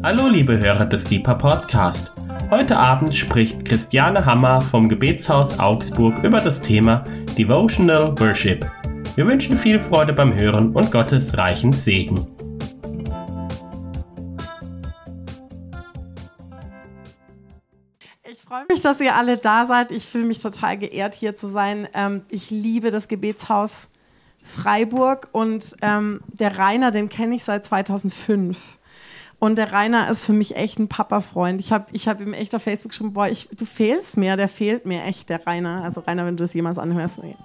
Hallo liebe Hörer des Deeper Podcast. Heute Abend spricht Christiane Hammer vom Gebetshaus Augsburg über das Thema Devotional Worship. Wir wünschen viel Freude beim Hören und Gottes reichen Segen. Ich freue mich, dass ihr alle da seid. Ich fühle mich total geehrt, hier zu sein. Ähm, ich liebe das Gebetshaus Freiburg und ähm, der Rainer, den kenne ich seit 2005. Und der Rainer ist für mich echt ein Papa-Freund. Ich habe ich hab ihm echt auf Facebook geschrieben, boah, ich, du fehlst mir, der fehlt mir echt, der Rainer. Also Rainer, wenn du das jemals anhörst. Nee.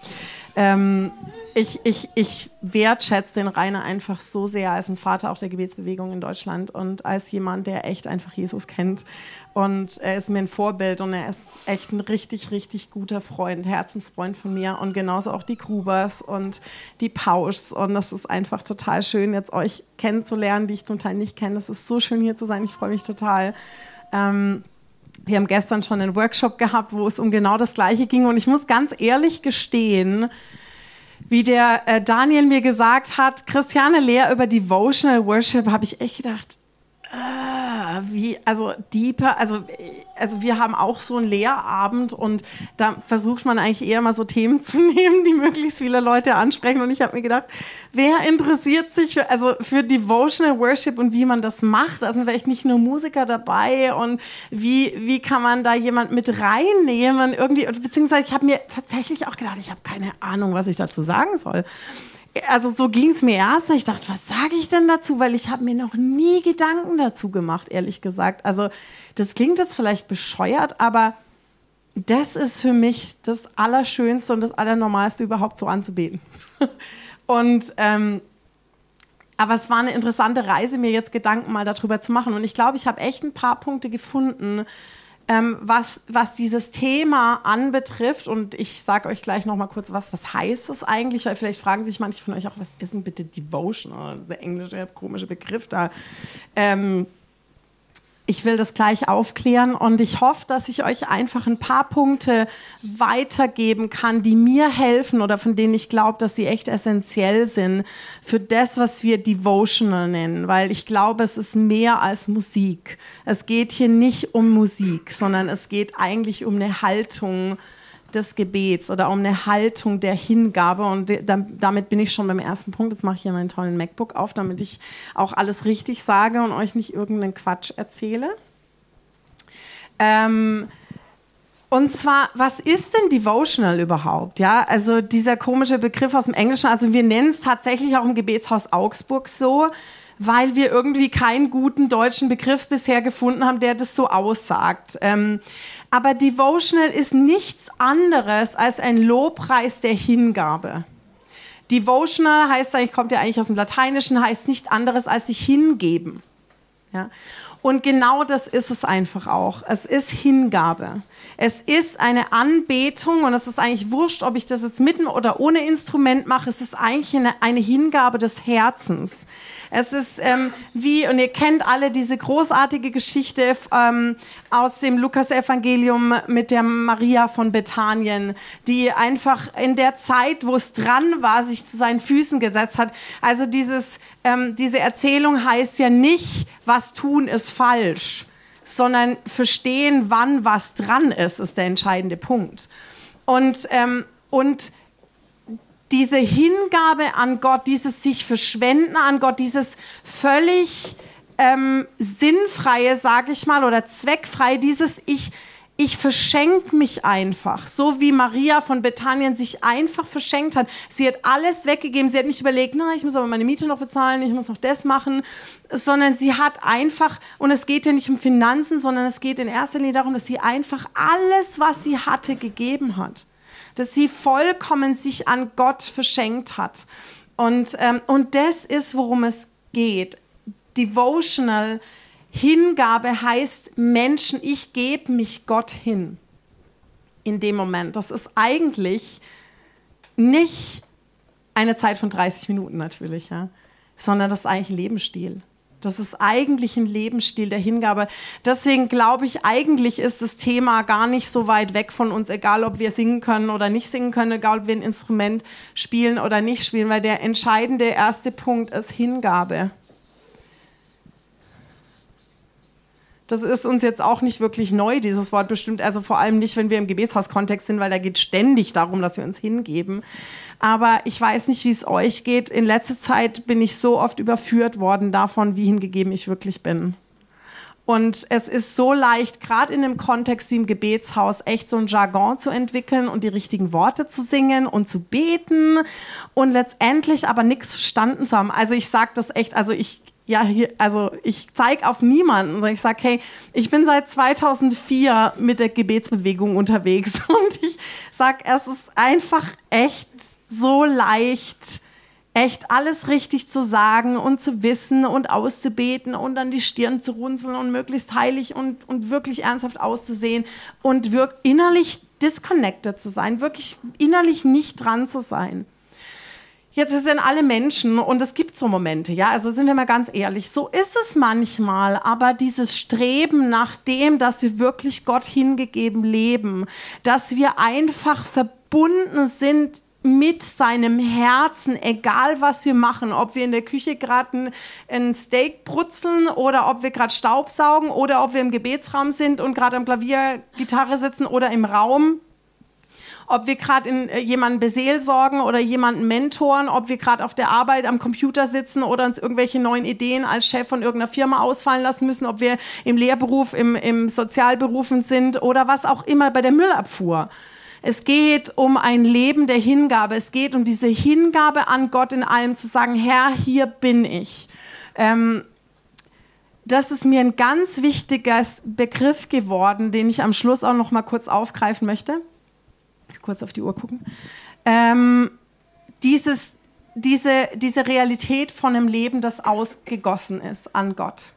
Ähm, ich, ich, ich wertschätze den Rainer einfach so sehr als ein Vater auch der Gebetsbewegung in Deutschland und als jemand, der echt einfach Jesus kennt. Und er ist mir ein Vorbild und er ist echt ein richtig, richtig guter Freund, Herzensfreund von mir und genauso auch die Grubers und die Pauschs. Und das ist einfach total schön, jetzt euch kennenzulernen, die ich zum Teil nicht kenne. Es ist so schön hier zu sein. Ich freue mich total. Ähm, wir haben gestern schon einen Workshop gehabt, wo es um genau das Gleiche ging. Und ich muss ganz ehrlich gestehen, wie der äh, Daniel mir gesagt hat, Christiane Lehr über Devotional Worship, habe ich echt gedacht, ah, wie, also deeper, also, also wir haben auch so einen Lehrabend und da versucht man eigentlich eher mal so Themen zu nehmen, die möglichst viele Leute ansprechen. Und ich habe mir gedacht, wer interessiert sich für, also für Devotional Worship und wie man das macht? Da sind vielleicht nicht nur Musiker dabei und wie, wie kann man da jemand mit reinnehmen? Irgendwie, beziehungsweise ich habe mir tatsächlich auch gedacht, ich habe keine Ahnung, was ich dazu sagen soll also so ging es mir erst. Ich dachte, was sage ich denn dazu? Weil ich habe mir noch nie Gedanken dazu gemacht, ehrlich gesagt. Also das klingt jetzt vielleicht bescheuert, aber das ist für mich das Allerschönste und das Allernormalste überhaupt so anzubeten. und ähm, aber es war eine interessante Reise, mir jetzt Gedanken mal darüber zu machen. Und ich glaube, ich habe echt ein paar Punkte gefunden, ähm, was, was dieses Thema anbetrifft, und ich sage euch gleich noch mal kurz was, was heißt das eigentlich, weil vielleicht fragen sich manche von euch auch, was ist denn bitte Devotion, der englische komische Begriff da. Ähm, ich will das gleich aufklären und ich hoffe, dass ich euch einfach ein paar Punkte weitergeben kann, die mir helfen oder von denen ich glaube, dass sie echt essentiell sind für das, was wir Devotional nennen, weil ich glaube, es ist mehr als Musik. Es geht hier nicht um Musik, sondern es geht eigentlich um eine Haltung, des Gebets oder um eine Haltung der Hingabe. Und damit bin ich schon beim ersten Punkt. Jetzt mache ich hier meinen tollen MacBook auf, damit ich auch alles richtig sage und euch nicht irgendeinen Quatsch erzähle. Ähm, und zwar, was ist denn Devotional überhaupt? Ja, also dieser komische Begriff aus dem Englischen, also wir nennen es tatsächlich auch im Gebetshaus Augsburg so weil wir irgendwie keinen guten deutschen Begriff bisher gefunden haben, der das so aussagt. Ähm, aber Devotional ist nichts anderes als ein Lobpreis der Hingabe. Devotional heißt eigentlich, kommt ja eigentlich aus dem Lateinischen, heißt nichts anderes als sich hingeben. Ja? Und genau das ist es einfach auch. Es ist Hingabe. Es ist eine Anbetung und es ist eigentlich wurscht, ob ich das jetzt mitten oder ohne Instrument mache. Es ist eigentlich eine, eine Hingabe des Herzens. Es ist ähm, wie, und ihr kennt alle diese großartige Geschichte ähm, aus dem Lukas-Evangelium mit der Maria von Bethanien, die einfach in der Zeit, wo es dran war, sich zu seinen Füßen gesetzt hat. Also dieses, ähm, diese Erzählung heißt ja nicht, was tun ist falsch, sondern verstehen, wann was dran ist, ist der entscheidende Punkt. Und, ähm, und diese Hingabe an Gott, dieses sich verschwenden an Gott, dieses völlig ähm, sinnfreie, sage ich mal, oder zweckfrei, dieses ich ich verschenke mich einfach, so wie Maria von Bethanien sich einfach verschenkt hat. Sie hat alles weggegeben. Sie hat nicht überlegt, na, ich muss aber meine Miete noch bezahlen, ich muss noch das machen, sondern sie hat einfach, und es geht ja nicht um Finanzen, sondern es geht in erster Linie darum, dass sie einfach alles, was sie hatte, gegeben hat dass sie vollkommen sich an Gott verschenkt hat. Und, ähm, und das ist, worum es geht. Devotional Hingabe heißt Menschen, ich gebe mich Gott hin in dem Moment. Das ist eigentlich nicht eine Zeit von 30 Minuten natürlich, ja, sondern das ist eigentlich Lebensstil. Das ist eigentlich ein Lebensstil der Hingabe. Deswegen glaube ich, eigentlich ist das Thema gar nicht so weit weg von uns, egal ob wir singen können oder nicht singen können, egal ob wir ein Instrument spielen oder nicht spielen, weil der entscheidende erste Punkt ist Hingabe. Das ist uns jetzt auch nicht wirklich neu, dieses Wort bestimmt. Also vor allem nicht, wenn wir im Gebetshauskontext sind, weil da geht ständig darum, dass wir uns hingeben. Aber ich weiß nicht, wie es euch geht. In letzter Zeit bin ich so oft überführt worden davon, wie hingegeben ich wirklich bin. Und es ist so leicht, gerade in einem Kontext wie im Gebetshaus, echt so ein Jargon zu entwickeln und die richtigen Worte zu singen und zu beten und letztendlich aber nichts verstanden zu haben. Also ich sage das echt, also ich ja, hier, also ich zeige auf niemanden, sondern ich sage, hey, ich bin seit 2004 mit der Gebetsbewegung unterwegs und ich sage, es ist einfach echt so leicht, echt alles richtig zu sagen und zu wissen und auszubeten und dann die Stirn zu runzeln und möglichst heilig und, und wirklich ernsthaft auszusehen und wirklich innerlich disconnected zu sein, wirklich innerlich nicht dran zu sein. Jetzt sind alle Menschen und es gibt so Momente, ja, also sind wir mal ganz ehrlich, so ist es manchmal, aber dieses Streben nach dem, dass wir wirklich Gott hingegeben leben, dass wir einfach verbunden sind mit seinem Herzen, egal was wir machen, ob wir in der Küche gerade ein, Steak brutzeln oder ob wir gerade Staubsaugen oder ob wir im Gebetsraum sind und gerade am Klavier Gitarre sitzen oder im Raum ob wir gerade äh, jemanden beseelsorgen oder jemanden mentoren, ob wir gerade auf der Arbeit am Computer sitzen oder uns irgendwelche neuen Ideen als Chef von irgendeiner Firma ausfallen lassen müssen, ob wir im Lehrberuf, im, im Sozialberufen sind oder was auch immer bei der Müllabfuhr. Es geht um ein Leben der Hingabe. Es geht um diese Hingabe an Gott in allem, zu sagen, Herr, hier bin ich. Ähm, das ist mir ein ganz wichtiger Begriff geworden, den ich am Schluss auch noch mal kurz aufgreifen möchte kurz auf die Uhr gucken. Ähm, dieses, diese, diese Realität von einem Leben, das ausgegossen ist an Gott.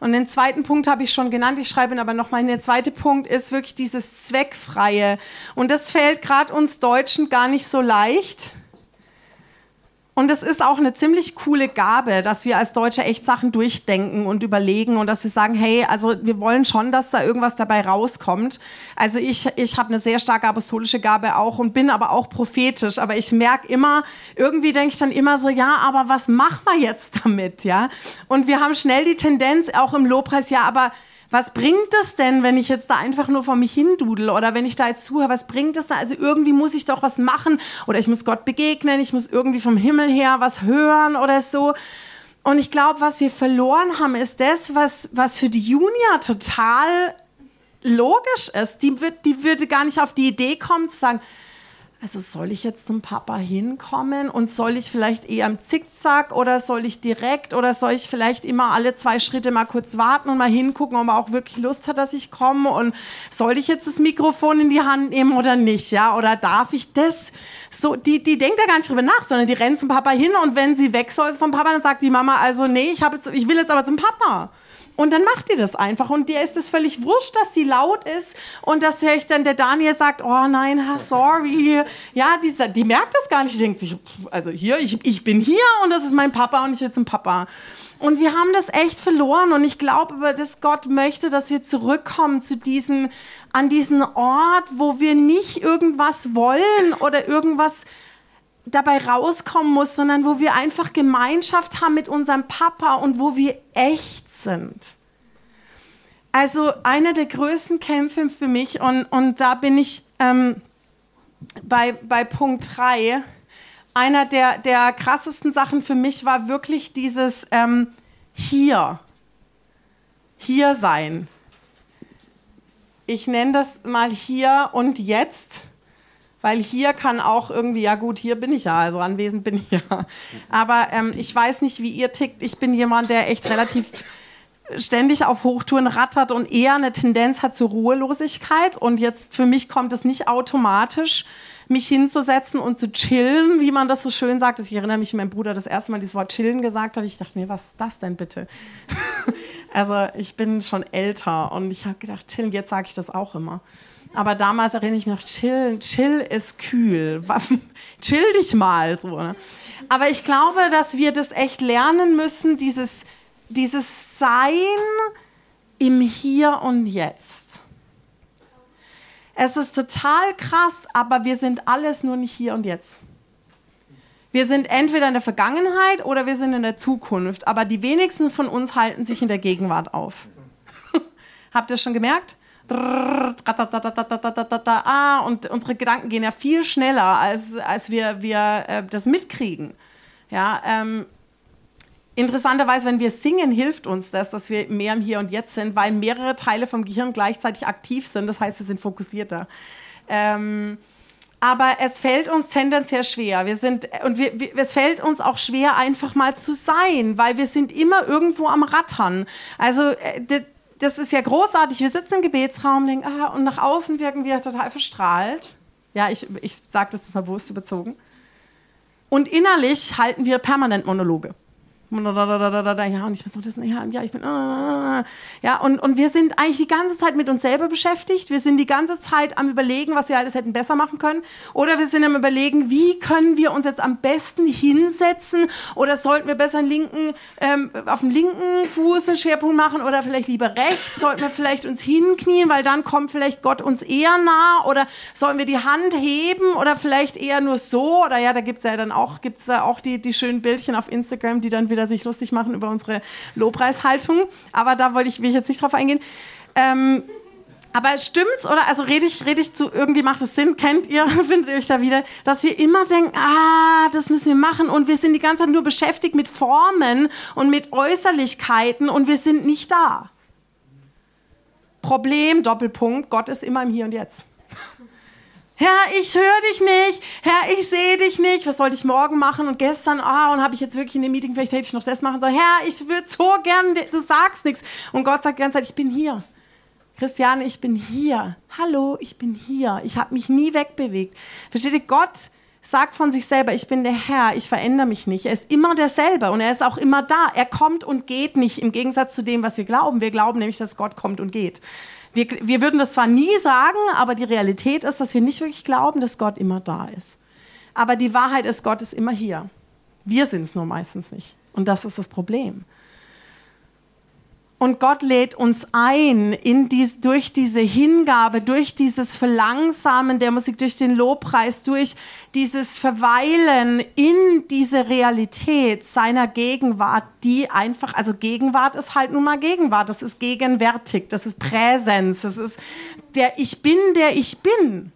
Und den zweiten Punkt habe ich schon genannt, ich schreibe ihn aber nochmal. Der zweite Punkt ist wirklich dieses Zweckfreie. Und das fällt gerade uns Deutschen gar nicht so leicht und es ist auch eine ziemlich coole Gabe, dass wir als Deutsche echt Sachen durchdenken und überlegen und dass wir sagen, hey, also wir wollen schon, dass da irgendwas dabei rauskommt. Also ich, ich habe eine sehr starke apostolische Gabe auch und bin aber auch prophetisch. Aber ich merke immer, irgendwie denke ich dann immer so, ja, aber was machen wir jetzt damit, ja? Und wir haben schnell die Tendenz, auch im Lobpreis, ja, aber was bringt es denn, wenn ich jetzt da einfach nur vor mich hindudel oder wenn ich da jetzt zuhöre, was bringt es da? Also irgendwie muss ich doch was machen oder ich muss Gott begegnen, ich muss irgendwie vom Himmel her was hören oder so. Und ich glaube, was wir verloren haben, ist das, was, was für die Junia total logisch ist. Die, wird, die würde gar nicht auf die Idee kommen zu sagen, also soll ich jetzt zum Papa hinkommen und soll ich vielleicht eher im Zickzack oder soll ich direkt oder soll ich vielleicht immer alle zwei Schritte mal kurz warten und mal hingucken, ob er auch wirklich Lust hat, dass ich komme und soll ich jetzt das Mikrofon in die Hand nehmen oder nicht, ja, oder darf ich das? So, die, die denkt da gar nicht drüber nach, sondern die rennt zum Papa hin und wenn sie weg soll vom Papa, dann sagt die Mama, also nee, ich, hab jetzt, ich will jetzt aber zum Papa. Und dann macht ihr das einfach. Und dir ist es völlig wurscht, dass die laut ist und dass euch dann der Daniel sagt, oh nein, sorry. Ja, die, die merkt das gar nicht. Die denkt sich, also hier, ich, ich bin hier und das ist mein Papa und ich jetzt ein Papa. Und wir haben das echt verloren. Und ich glaube dass Gott möchte, dass wir zurückkommen zu diesem, an diesen Ort, wo wir nicht irgendwas wollen oder irgendwas dabei rauskommen muss, sondern wo wir einfach Gemeinschaft haben mit unserem Papa und wo wir echt sind. Also einer der größten Kämpfe für mich und, und da bin ich ähm, bei, bei Punkt 3. Einer der, der krassesten Sachen für mich war wirklich dieses ähm, Hier. Hier sein. Ich nenne das mal hier und jetzt weil hier kann auch irgendwie, ja gut, hier bin ich ja, also anwesend bin ich ja. Aber ähm, ich weiß nicht, wie ihr tickt. Ich bin jemand, der echt relativ ständig auf Hochtouren rattert und eher eine Tendenz hat zur Ruhelosigkeit. Und jetzt für mich kommt es nicht automatisch, mich hinzusetzen und zu chillen, wie man das so schön sagt. Ich erinnere mich, mein Bruder das erste Mal dieses Wort chillen gesagt hat. Ich dachte, nee, was ist das denn bitte? also ich bin schon älter und ich habe gedacht, chillen, jetzt sage ich das auch immer. Aber damals erinnere ich mich noch, chill, chill ist kühl. chill dich mal. So, ne? Aber ich glaube, dass wir das echt lernen müssen, dieses dieses Sein im Hier und Jetzt. Es ist total krass, aber wir sind alles nur nicht hier und jetzt. Wir sind entweder in der Vergangenheit oder wir sind in der Zukunft, aber die wenigsten von uns halten sich in der Gegenwart auf. Habt ihr schon gemerkt? Und unsere Gedanken gehen ja viel schneller, als, als wir, wir das mitkriegen. Ja, ähm, interessanterweise, wenn wir singen, hilft uns das, dass wir mehr im Hier und Jetzt sind, weil mehrere Teile vom Gehirn gleichzeitig aktiv sind. Das heißt, wir sind fokussierter. Ähm, aber es fällt uns tendenziell schwer. Wir sind, und wir, wir, es fällt uns auch schwer, einfach mal zu sein, weil wir sind immer irgendwo am Rattern. Also, äh, das ist ja großartig. Wir sitzen im Gebetsraum denken, ah, und nach außen wirken wir total verstrahlt. Ja, ich, ich sage das jetzt mal bewusst überzogen. Und innerlich halten wir permanent Monologe ja, und ich muss noch das, ja, ja, ich bin, ja, und, und wir sind eigentlich die ganze Zeit mit uns selber beschäftigt. Wir sind die ganze Zeit am Überlegen, was wir alles hätten besser machen können. Oder wir sind am Überlegen, wie können wir uns jetzt am besten hinsetzen? Oder sollten wir besser einen linken, ähm, auf dem linken Fuß einen Schwerpunkt machen oder vielleicht lieber rechts? Sollten wir vielleicht uns hinknien, weil dann kommt vielleicht Gott uns eher nah? Oder sollen wir die Hand heben oder vielleicht eher nur so? Oder ja, da gibt es ja dann auch, gibt's ja auch die, die schönen Bildchen auf Instagram, die dann wieder wieder sich lustig machen über unsere Lobpreishaltung. Aber da wollte ich, will ich jetzt nicht drauf eingehen. Ähm, aber stimmt's oder also rede ich, rede ich zu irgendwie macht es Sinn? Kennt ihr, findet ihr euch da wieder, dass wir immer denken, ah, das müssen wir machen und wir sind die ganze Zeit nur beschäftigt mit Formen und mit Äußerlichkeiten und wir sind nicht da. Problem, Doppelpunkt, Gott ist immer im Hier und Jetzt. Herr, ich höre dich nicht. Herr, ich sehe dich nicht. Was sollte ich morgen machen? Und gestern, ah, und habe ich jetzt wirklich in dem Meeting, vielleicht hätte ich noch das machen sollen. Herr, ich würde so gern, du sagst nichts. Und Gott sagt die ganze Zeit, ich bin hier. Christiane, ich bin hier. Hallo, ich bin hier. Ich habe mich nie wegbewegt. Versteht ihr? Gott sagt von sich selber, ich bin der Herr, ich verändere mich nicht. Er ist immer derselbe und er ist auch immer da. Er kommt und geht nicht im Gegensatz zu dem, was wir glauben. Wir glauben nämlich, dass Gott kommt und geht. Wir, wir würden das zwar nie sagen, aber die Realität ist, dass wir nicht wirklich glauben, dass Gott immer da ist. Aber die Wahrheit ist, Gott ist immer hier. Wir sind es nur meistens nicht. Und das ist das Problem. Und Gott lädt uns ein, in dies, durch diese Hingabe, durch dieses Verlangsamen der Musik, durch den Lobpreis, durch dieses Verweilen in diese Realität seiner Gegenwart, die einfach, also Gegenwart ist halt nun mal Gegenwart, das ist gegenwärtig, das ist Präsenz, das ist der Ich bin, der ich bin.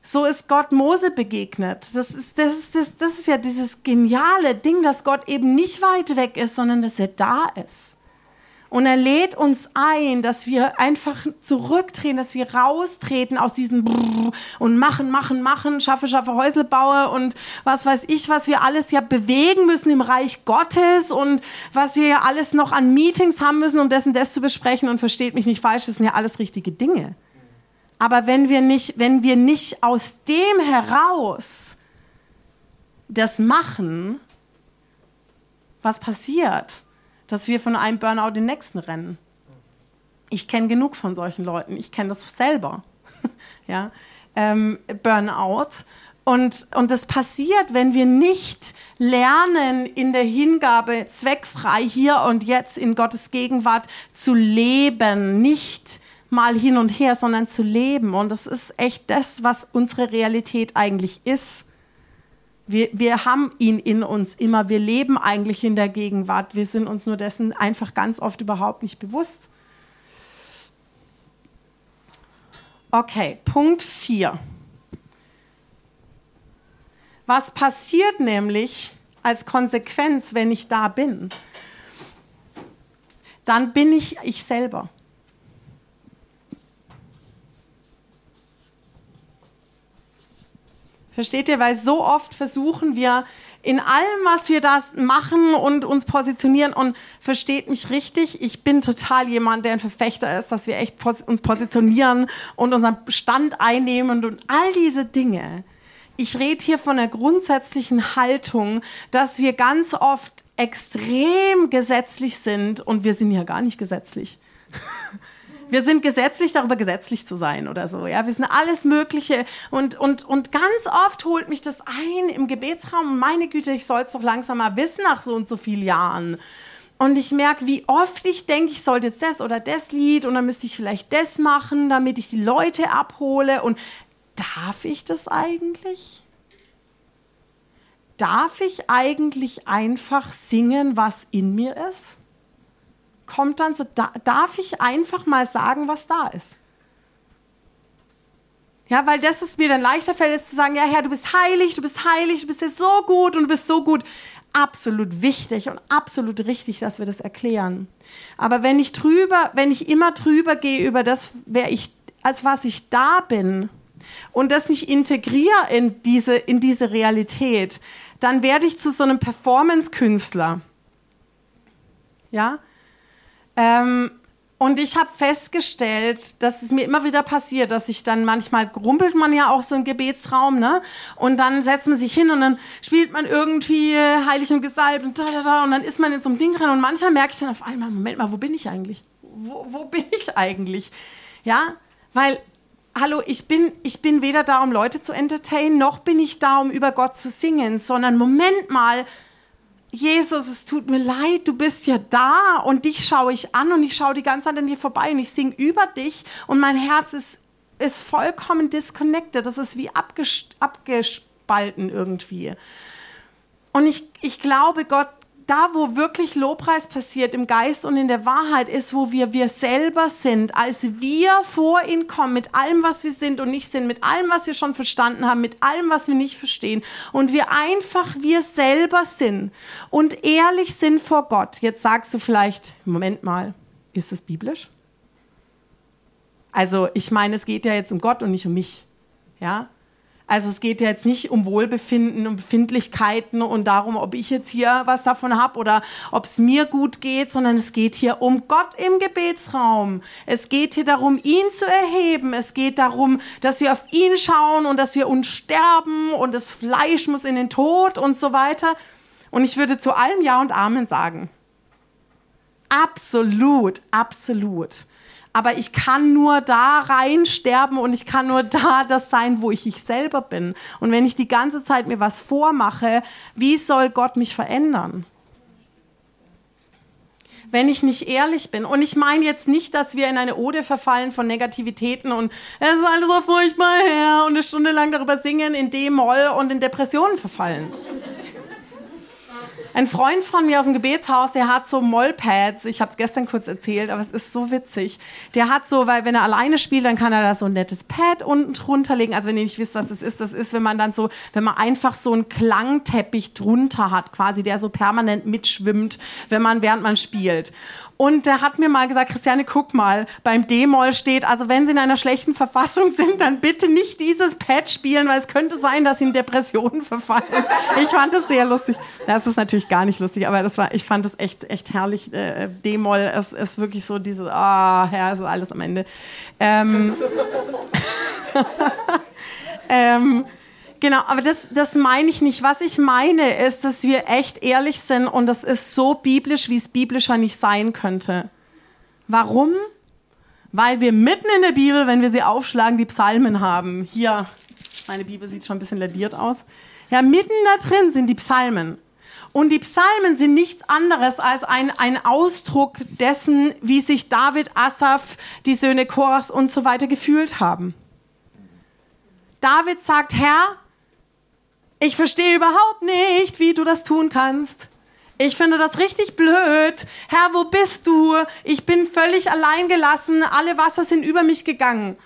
So ist Gott Mose begegnet. Das ist, das, ist, das, das ist ja dieses geniale Ding, dass Gott eben nicht weit weg ist, sondern dass er da ist. Und er lädt uns ein, dass wir einfach zurücktreten, dass wir raustreten aus diesem Brrr und machen, machen, machen, schaffe, schaffe, Häusle baue und was weiß ich, was wir alles ja bewegen müssen im Reich Gottes und was wir ja alles noch an Meetings haben müssen, um dessen das zu besprechen. Und versteht mich nicht falsch, das sind ja alles richtige Dinge. Aber wenn wir nicht, wenn wir nicht aus dem heraus das machen, was passiert? Dass wir von einem Burnout den nächsten rennen. Ich kenne genug von solchen Leuten. Ich kenne das selber. ja? Ähm, Burnout. Und, und das passiert, wenn wir nicht lernen, in der Hingabe zweckfrei hier und jetzt in Gottes Gegenwart zu leben. Nicht mal hin und her, sondern zu leben. Und das ist echt das, was unsere Realität eigentlich ist. Wir, wir haben ihn in uns immer. Wir leben eigentlich in der Gegenwart. Wir sind uns nur dessen einfach ganz oft überhaupt nicht bewusst. Okay, Punkt 4. Was passiert nämlich als Konsequenz, wenn ich da bin? Dann bin ich ich selber. Versteht ihr? Weil so oft versuchen wir in allem, was wir das machen und uns positionieren und versteht mich richtig, ich bin total jemand, der ein Verfechter ist, dass wir echt pos uns positionieren und unseren Stand einnehmen und all diese Dinge. Ich rede hier von der grundsätzlichen Haltung, dass wir ganz oft extrem gesetzlich sind und wir sind ja gar nicht gesetzlich. wir sind gesetzlich darüber gesetzlich zu sein oder so. Ja, wir sind alles Mögliche und und und ganz oft holt mich das ein im Gebetsraum. Meine Güte, ich soll es doch langsam mal wissen nach so und so vielen Jahren. Und ich merke, wie oft ich denke, ich sollte jetzt das oder das Lied und dann müsste ich vielleicht das machen, damit ich die Leute abhole. Und darf ich das eigentlich? Darf ich eigentlich einfach singen, was in mir ist? Kommt dann so, da, darf ich einfach mal sagen, was da ist? Ja, weil das ist mir dann leichter fällt, jetzt zu sagen, ja Herr, du bist heilig, du bist heilig, du bist so gut und du bist so gut. Absolut wichtig und absolut richtig, dass wir das erklären. Aber wenn ich drüber, wenn ich immer drüber gehe über das, wer ich, als was ich da bin und das nicht integriere in diese, in diese Realität, dann werde ich zu so einem Performance-Künstler. Ja? Ähm, und ich habe festgestellt, dass es mir immer wieder passiert, dass ich dann manchmal rumpelt man ja auch so im Gebetsraum, ne? Und dann setzt man sich hin und dann spielt man irgendwie heilig und gesalbt und da, da, da. Und dann ist man in so einem Ding drin und manchmal merke ich dann auf einmal, Moment mal, wo bin ich eigentlich? Wo, wo bin ich eigentlich? Ja, weil hallo, ich bin, ich bin weder da, um Leute zu entertainen, noch bin ich da, um über Gott zu singen, sondern Moment mal, Jesus, es tut mir leid, du bist ja da und dich schaue ich an und ich schaue die ganze Zeit an dir vorbei und ich singe über dich und mein Herz ist, ist vollkommen disconnected. Das ist wie abgespalten irgendwie. Und ich, ich glaube, Gott da, wo wirklich Lobpreis passiert, im Geist und in der Wahrheit, ist, wo wir wir selber sind, als wir vor ihn kommen, mit allem, was wir sind und nicht sind, mit allem, was wir schon verstanden haben, mit allem, was wir nicht verstehen. Und wir einfach wir selber sind und ehrlich sind vor Gott. Jetzt sagst du vielleicht, Moment mal, ist es biblisch? Also, ich meine, es geht ja jetzt um Gott und nicht um mich. Ja? Also es geht ja jetzt nicht um Wohlbefinden und Befindlichkeiten und darum, ob ich jetzt hier was davon habe oder ob es mir gut geht, sondern es geht hier um Gott im Gebetsraum. Es geht hier darum, ihn zu erheben. Es geht darum, dass wir auf ihn schauen und dass wir uns sterben und das Fleisch muss in den Tod und so weiter. Und ich würde zu allem Ja und Amen sagen. Absolut, absolut aber ich kann nur da rein sterben und ich kann nur da das sein, wo ich ich selber bin. Und wenn ich die ganze Zeit mir was vormache, wie soll Gott mich verändern? wenn ich nicht ehrlich bin. Und ich meine jetzt nicht, dass wir in eine Ode verfallen von Negativitäten und es ist alles so furchtbar her und eine Stunde lang darüber singen in D-Moll und in Depressionen verfallen. Ein Freund von mir aus dem Gebetshaus, der hat so Mollpads. Ich habe es gestern kurz erzählt, aber es ist so witzig. Der hat so, weil wenn er alleine spielt, dann kann er da so ein nettes Pad unten drunter legen. Also wenn ihr nicht wisst, was das ist, das ist, wenn man dann so, wenn man einfach so einen Klangteppich drunter hat, quasi, der so permanent mitschwimmt, wenn man während man spielt. Und der hat mir mal gesagt, Christiane, guck mal, beim D-Moll steht, also wenn Sie in einer schlechten Verfassung sind, dann bitte nicht dieses Pad spielen, weil es könnte sein, dass Sie in Depressionen verfallen. Ich fand das sehr lustig. Das ist natürlich gar nicht lustig, aber das war, ich fand das echt, echt herrlich. Äh, D-Moll ist, ist wirklich so diese, ah, oh, ja, ist alles am Ende. Ähm, ähm, Genau, aber das, das meine ich nicht. Was ich meine ist, dass wir echt ehrlich sind und das ist so biblisch, wie es biblischer nicht sein könnte. Warum? Weil wir mitten in der Bibel, wenn wir sie aufschlagen, die Psalmen haben. Hier, meine Bibel sieht schon ein bisschen ladiert aus. Ja, mitten da drin sind die Psalmen. Und die Psalmen sind nichts anderes als ein, ein Ausdruck dessen, wie sich David, Asaph, die Söhne Korachs und so weiter gefühlt haben. David sagt, Herr, ich verstehe überhaupt nicht, wie du das tun kannst. Ich finde das richtig blöd. Herr, wo bist du? Ich bin völlig allein gelassen. Alle Wasser sind über mich gegangen.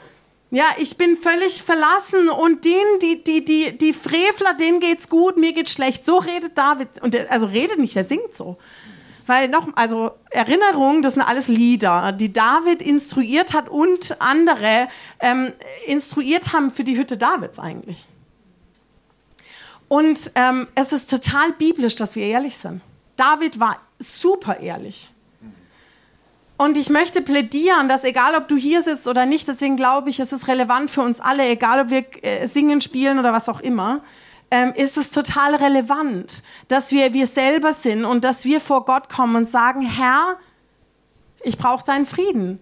Ja, ich bin völlig verlassen und denen, die, die, die, die Frevler, denen geht's gut, mir geht's schlecht. So redet David. Und der, also redet nicht, der singt so. Weil noch, also Erinnerungen, das sind alles Lieder, die David instruiert hat und andere ähm, instruiert haben für die Hütte Davids eigentlich. Und ähm, es ist total biblisch, dass wir ehrlich sind. David war super ehrlich. Und ich möchte plädieren, dass egal ob du hier sitzt oder nicht, deswegen glaube ich, es ist relevant für uns alle, egal ob wir äh, singen, spielen oder was auch immer, ähm, ist es total relevant, dass wir wir selber sind und dass wir vor Gott kommen und sagen, Herr, ich brauche deinen Frieden.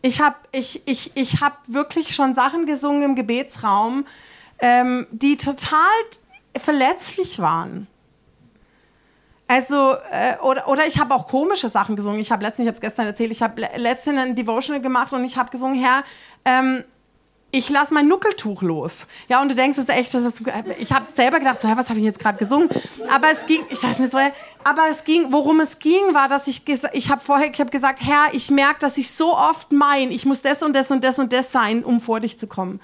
Ich habe ich, ich, ich hab wirklich schon Sachen gesungen im Gebetsraum, ähm, die total verletzlich waren. Also, äh, oder, oder ich habe auch komische Sachen gesungen. Ich habe letztens, ich habe es gestern erzählt, ich habe letztens ein Devotional gemacht und ich habe gesungen, Herr, ähm, ich lasse mein Nuckeltuch los. Ja, und du denkst es echt, das ist, ich habe selber gedacht, so, was habe ich jetzt gerade gesungen? Aber es ging, ich dachte mir so, aber es ging, worum es ging, war, dass ich, ich habe vorher, ich habe gesagt, Herr, ich merke, dass ich so oft mein, ich muss das und das und das und das sein, um vor dich zu kommen.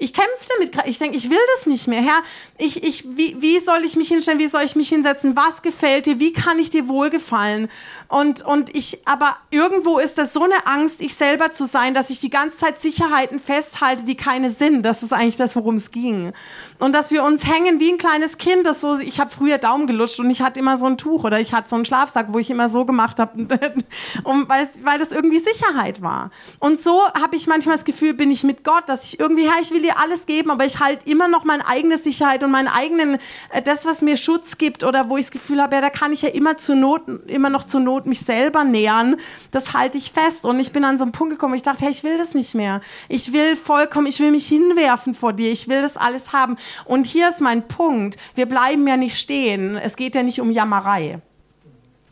Ich kämpfe damit gerade. Ich denke, ich will das nicht mehr. Herr, ich, ich, wie, wie soll ich mich hinstellen? Wie soll ich mich hinsetzen? Was gefällt dir? Wie kann ich dir wohlgefallen? Und, und ich, aber irgendwo ist das so eine Angst, ich selber zu sein, dass ich die ganze Zeit Sicherheiten festhalte, die keine sind. Das ist eigentlich das, worum es ging. Und dass wir uns hängen wie ein kleines Kind, das so, ich habe früher Daumen gelutscht und ich hatte immer so ein Tuch oder ich hatte so einen Schlafsack, wo ich immer so gemacht habe, weil das irgendwie Sicherheit war. Und so habe ich manchmal das Gefühl, bin ich mit Gott, dass ich irgendwie, Herr, ich will dir dir alles geben, aber ich halte immer noch meine eigene Sicherheit und meinen eigenen, äh, das, was mir Schutz gibt oder wo ich das Gefühl habe, ja, da kann ich ja immer zur Not, immer noch zur Not mich selber nähern. Das halte ich fest. Und ich bin an so einen Punkt gekommen, ich dachte, hey, ich will das nicht mehr. Ich will vollkommen, ich will mich hinwerfen vor dir. Ich will das alles haben. Und hier ist mein Punkt. Wir bleiben ja nicht stehen. Es geht ja nicht um Jammerei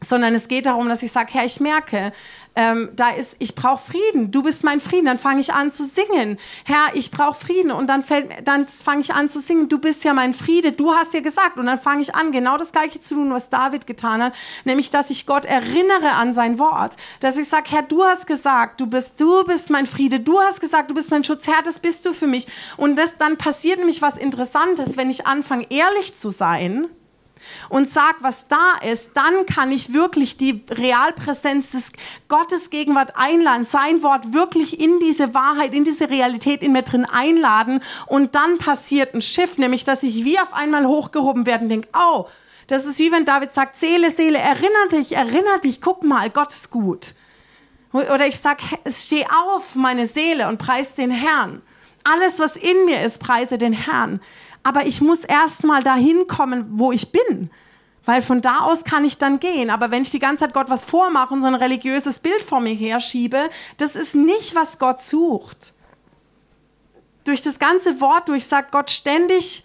sondern es geht darum, dass ich sage, Herr, ich merke, ähm, da ist, ich brauche Frieden. Du bist mein Frieden. Dann fange ich an zu singen. Herr, ich brauche Frieden. Und dann fällt, dann fange ich an zu singen. Du bist ja mein Friede. Du hast ja gesagt. Und dann fange ich an, genau das Gleiche zu tun, was David getan hat, nämlich, dass ich Gott erinnere an sein Wort, dass ich sage, Herr, du hast gesagt, du bist, du bist mein Friede. Du hast gesagt, du bist mein Schutz. Herr, das bist du für mich. Und das, dann passiert nämlich was Interessantes, wenn ich anfange, ehrlich zu sein und sag, was da ist, dann kann ich wirklich die Realpräsenz des Gottes Gegenwart einladen, sein Wort wirklich in diese Wahrheit, in diese Realität in mir drin einladen und dann passiert ein Schiff, nämlich dass ich wie auf einmal hochgehoben werde und denke, oh, das ist wie wenn David sagt, Seele, Seele, erinnere dich, erinnere dich, guck mal, Gott ist gut. Oder ich sag, steh auf, meine Seele, und preis den Herrn. Alles, was in mir ist, preise den Herrn aber ich muss erst mal dahin kommen, wo ich bin. Weil von da aus kann ich dann gehen. Aber wenn ich die ganze Zeit Gott was vormache und so ein religiöses Bild vor mir herschiebe, das ist nicht, was Gott sucht. Durch das ganze Wort durch sagt Gott ständig,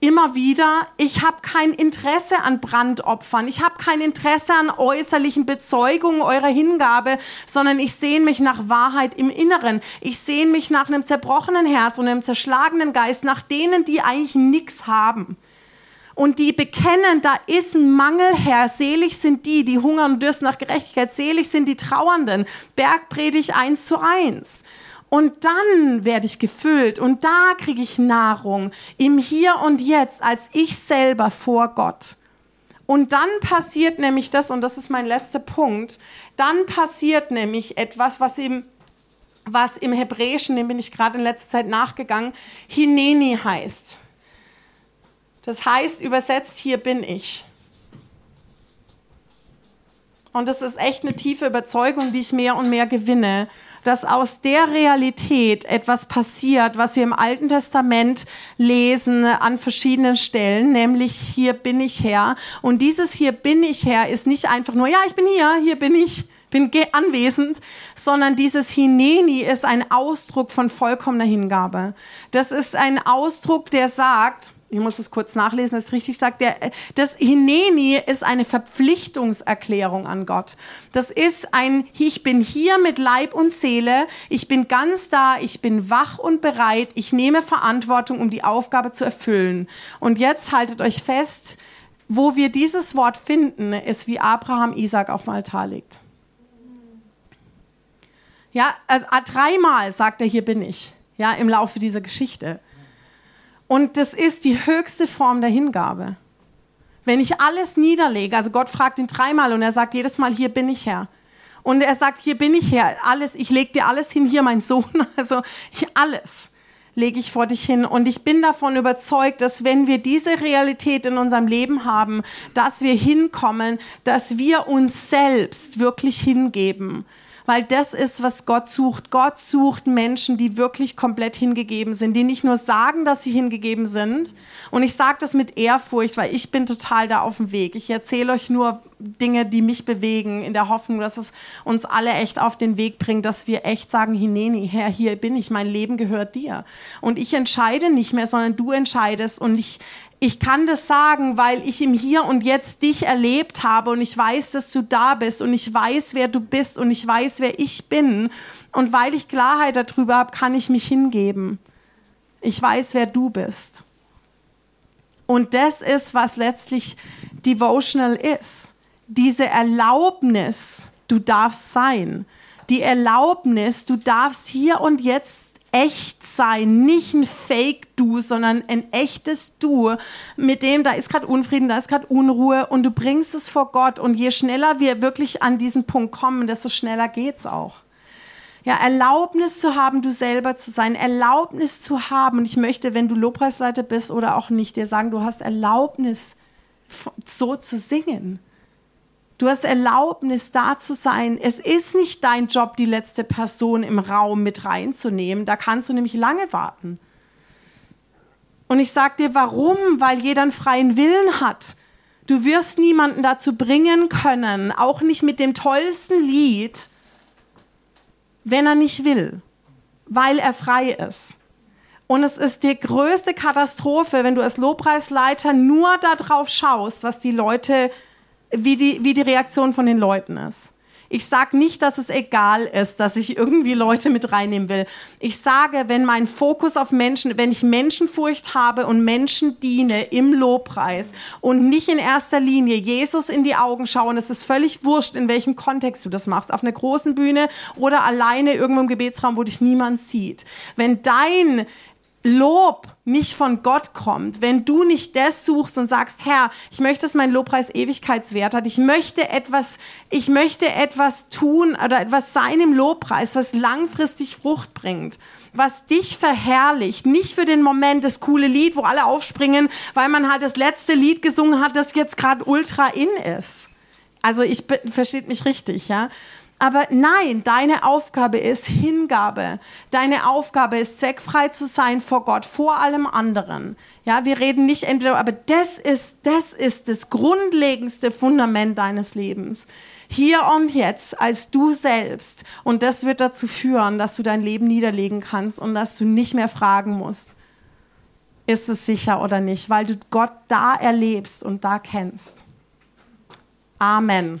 immer wieder, ich habe kein Interesse an Brandopfern, ich habe kein Interesse an äußerlichen Bezeugungen eurer Hingabe, sondern ich sehne mich nach Wahrheit im Inneren. Ich sehne mich nach einem zerbrochenen Herz und einem zerschlagenen Geist, nach denen, die eigentlich nichts haben. Und die bekennen, da ist ein Mangel, Herr. Selig sind die, die hungern und dürsten nach Gerechtigkeit. Selig sind die Trauernden. Bergpredigt eins zu eins. Und dann werde ich gefüllt und da kriege ich Nahrung im Hier und Jetzt als ich selber vor Gott. Und dann passiert nämlich das, und das ist mein letzter Punkt, dann passiert nämlich etwas, was im, was im Hebräischen, dem bin ich gerade in letzter Zeit nachgegangen, Hineni heißt. Das heißt übersetzt, hier bin ich. Und das ist echt eine tiefe Überzeugung, die ich mehr und mehr gewinne, dass aus der Realität etwas passiert, was wir im Alten Testament lesen an verschiedenen Stellen, nämlich hier bin ich Herr. Und dieses hier bin ich Herr ist nicht einfach nur, ja, ich bin hier, hier bin ich, bin anwesend, sondern dieses Hineni ist ein Ausdruck von vollkommener Hingabe. Das ist ein Ausdruck, der sagt, ich muss es kurz nachlesen, dass es richtig sagt, der, das Hineni ist eine Verpflichtungserklärung an Gott. Das ist ein, ich bin hier mit Leib und Seele, ich bin ganz da, ich bin wach und bereit, ich nehme Verantwortung, um die Aufgabe zu erfüllen. Und jetzt haltet euch fest, wo wir dieses Wort finden, ist wie Abraham Isaac auf dem Altar legt. Ja, also dreimal sagt er, hier bin ich, ja, im Laufe dieser Geschichte. Und das ist die höchste Form der Hingabe. Wenn ich alles niederlege, also Gott fragt ihn dreimal und er sagt jedes Mal, hier bin ich Herr. Und er sagt, hier bin ich Herr, alles, ich lege dir alles hin, hier mein Sohn, also alles lege ich vor dich hin. Und ich bin davon überzeugt, dass wenn wir diese Realität in unserem Leben haben, dass wir hinkommen, dass wir uns selbst wirklich hingeben weil das ist, was Gott sucht. Gott sucht Menschen, die wirklich komplett hingegeben sind, die nicht nur sagen, dass sie hingegeben sind. Und ich sage das mit Ehrfurcht, weil ich bin total da auf dem Weg. Ich erzähle euch nur Dinge, die mich bewegen, in der Hoffnung, dass es uns alle echt auf den Weg bringt, dass wir echt sagen, Hineni, Herr, hier bin ich, mein Leben gehört dir. Und ich entscheide nicht mehr, sondern du entscheidest. Und ich, ich kann das sagen, weil ich im Hier und Jetzt dich erlebt habe und ich weiß, dass du da bist und ich weiß, wer du bist und ich weiß, wer ich bin. Und weil ich Klarheit darüber habe, kann ich mich hingeben. Ich weiß, wer du bist. Und das ist, was letztlich devotional ist. Diese Erlaubnis, du darfst sein. Die Erlaubnis, du darfst hier und jetzt echt sein, nicht ein Fake-Du, sondern ein echtes Du, mit dem da ist gerade Unfrieden, da ist gerade Unruhe und du bringst es vor Gott und je schneller wir wirklich an diesen Punkt kommen, desto schneller geht's auch. Ja, Erlaubnis zu haben, du selber zu sein, Erlaubnis zu haben. Und ich möchte, wenn du Lobpreisleiter bist oder auch nicht, dir sagen, du hast Erlaubnis, so zu singen. Du hast Erlaubnis, da zu sein. Es ist nicht dein Job, die letzte Person im Raum mit reinzunehmen. Da kannst du nämlich lange warten. Und ich sage dir, warum? Weil jeder einen freien Willen hat. Du wirst niemanden dazu bringen können, auch nicht mit dem tollsten Lied, wenn er nicht will, weil er frei ist. Und es ist die größte Katastrophe, wenn du als Lobpreisleiter nur darauf schaust, was die Leute wie die, wie die Reaktion von den Leuten ist. Ich sage nicht, dass es egal ist, dass ich irgendwie Leute mit reinnehmen will. Ich sage, wenn mein Fokus auf Menschen, wenn ich Menschenfurcht habe und Menschen diene im Lobpreis und nicht in erster Linie Jesus in die Augen schauen, es ist völlig wurscht, in welchem Kontext du das machst, auf einer großen Bühne oder alleine irgendwo im Gebetsraum, wo dich niemand sieht. Wenn dein Lob nicht von Gott kommt, wenn du nicht das suchst und sagst, Herr, ich möchte, dass mein Lobpreis Ewigkeitswert hat, ich möchte etwas, ich möchte etwas tun oder etwas sein im Lobpreis, was langfristig Frucht bringt, was dich verherrlicht, nicht für den Moment das coole Lied, wo alle aufspringen, weil man halt das letzte Lied gesungen hat, das jetzt gerade ultra in ist. Also ich versteht mich richtig, ja, aber nein, deine Aufgabe ist Hingabe. Deine Aufgabe ist zweckfrei zu sein vor Gott, vor allem anderen. Ja, wir reden nicht entweder, aber das ist, das ist das grundlegendste Fundament deines Lebens. Hier und jetzt als du selbst. Und das wird dazu führen, dass du dein Leben niederlegen kannst und dass du nicht mehr fragen musst, ist es sicher oder nicht, weil du Gott da erlebst und da kennst. Amen.